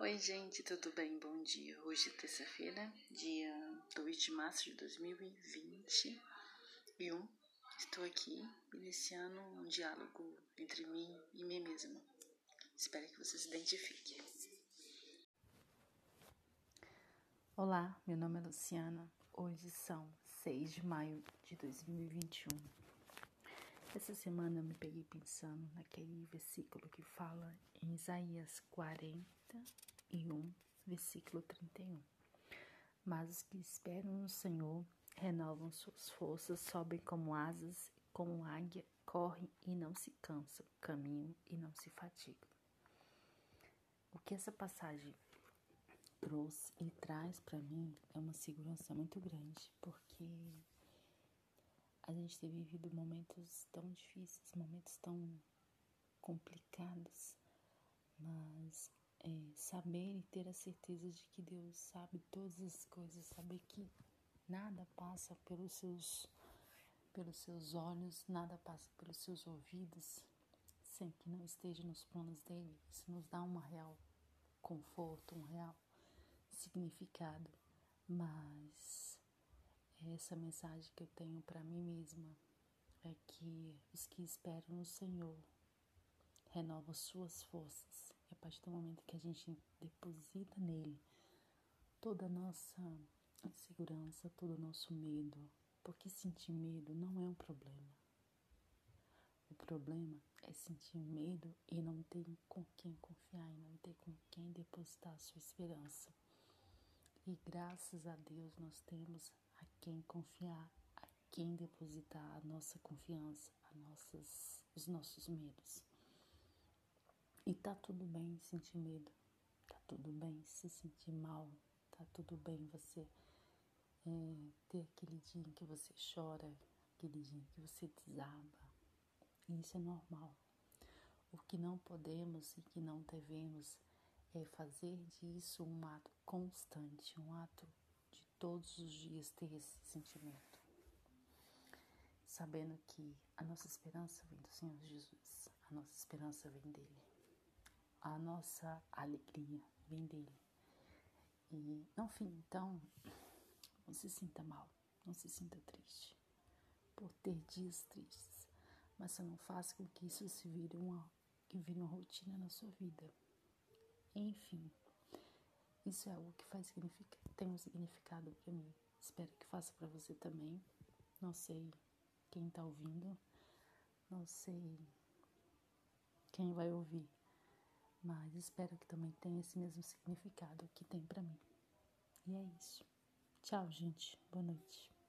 Oi, gente, tudo bem? Bom dia. Hoje é terça-feira, dia 2 de março de 2021. Estou aqui iniciando um diálogo entre mim e mim mesma. Espero que você se identifique. Olá, meu nome é Luciana. Hoje são 6 de maio de 2021. Essa semana eu me peguei pensando naquele versículo que fala em Isaías 41, versículo 31. Mas os que esperam no Senhor renovam suas forças, sobem como asas, como águia, correm e não se cansam, caminham e não se fatigam. O que essa passagem trouxe e traz para mim é uma segurança muito grande, porque a gente tem vivido momentos tão difíceis, momentos tão complicados, mas é, saber e ter a certeza de que Deus sabe todas as coisas, saber que nada passa pelos seus pelos seus olhos, nada passa pelos seus ouvidos, sem que não esteja nos planos dele. Isso nos dá um real conforto, um real significado, mas essa mensagem que eu tenho para mim mesma é que os que esperam no Senhor renovam suas forças. E a partir do momento que a gente deposita nele toda a nossa insegurança, todo o nosso medo, porque sentir medo não é um problema. O problema é sentir medo e não ter com quem confiar, e não ter com quem depositar a sua esperança. E graças a Deus nós temos a quem confiar, a quem depositar a nossa confiança, a nossas, os nossos medos. E tá tudo bem sentir medo, tá tudo bem se sentir mal, tá tudo bem você é, ter aquele dia em que você chora, aquele dia em que você desaba. E isso é normal. O que não podemos e que não devemos é fazer disso um ato constante, um ato de todos os dias ter esse sentimento. Sabendo que a nossa esperança vem do Senhor Jesus, a nossa esperança vem dele, a nossa alegria vem dele. E, enfim, então, não se sinta mal, não se sinta triste por ter dias tristes, mas você não faça com que isso se vire uma, que vire uma rotina na sua vida. Enfim, isso é algo que faz tem um significado para mim. Espero que faça para você também. Não sei quem está ouvindo, não sei quem vai ouvir, mas espero que também tenha esse mesmo significado que tem para mim. E é isso. Tchau, gente. Boa noite.